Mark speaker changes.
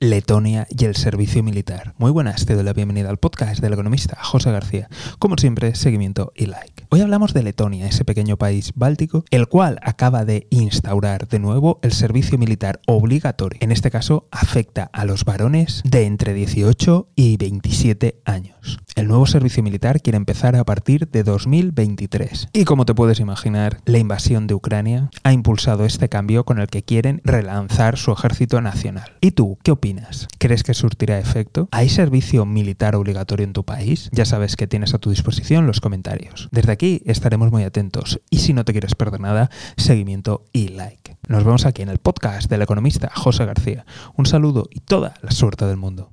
Speaker 1: Letonia y el servicio militar. Muy buenas, te doy la bienvenida al podcast del economista José García. Como siempre, seguimiento y like. Hoy hablamos de Letonia, ese pequeño país báltico, el cual acaba de instaurar de nuevo el servicio militar obligatorio. En este caso, afecta a los varones de entre 18 y 27 años. El nuevo servicio militar quiere empezar a partir de 2023. Y como te puedes imaginar, la invasión de Ucrania ha impulsado este cambio con el que quieren relanzar su ejército nacional. ¿Y tú, qué opinas? ¿Crees que surtirá efecto? ¿Hay servicio militar obligatorio en tu país? Ya sabes que tienes a tu disposición los comentarios. Desde aquí estaremos muy atentos y si no te quieres perder nada, seguimiento y like. Nos vemos aquí en el podcast del economista José García. Un saludo y toda la suerte del mundo.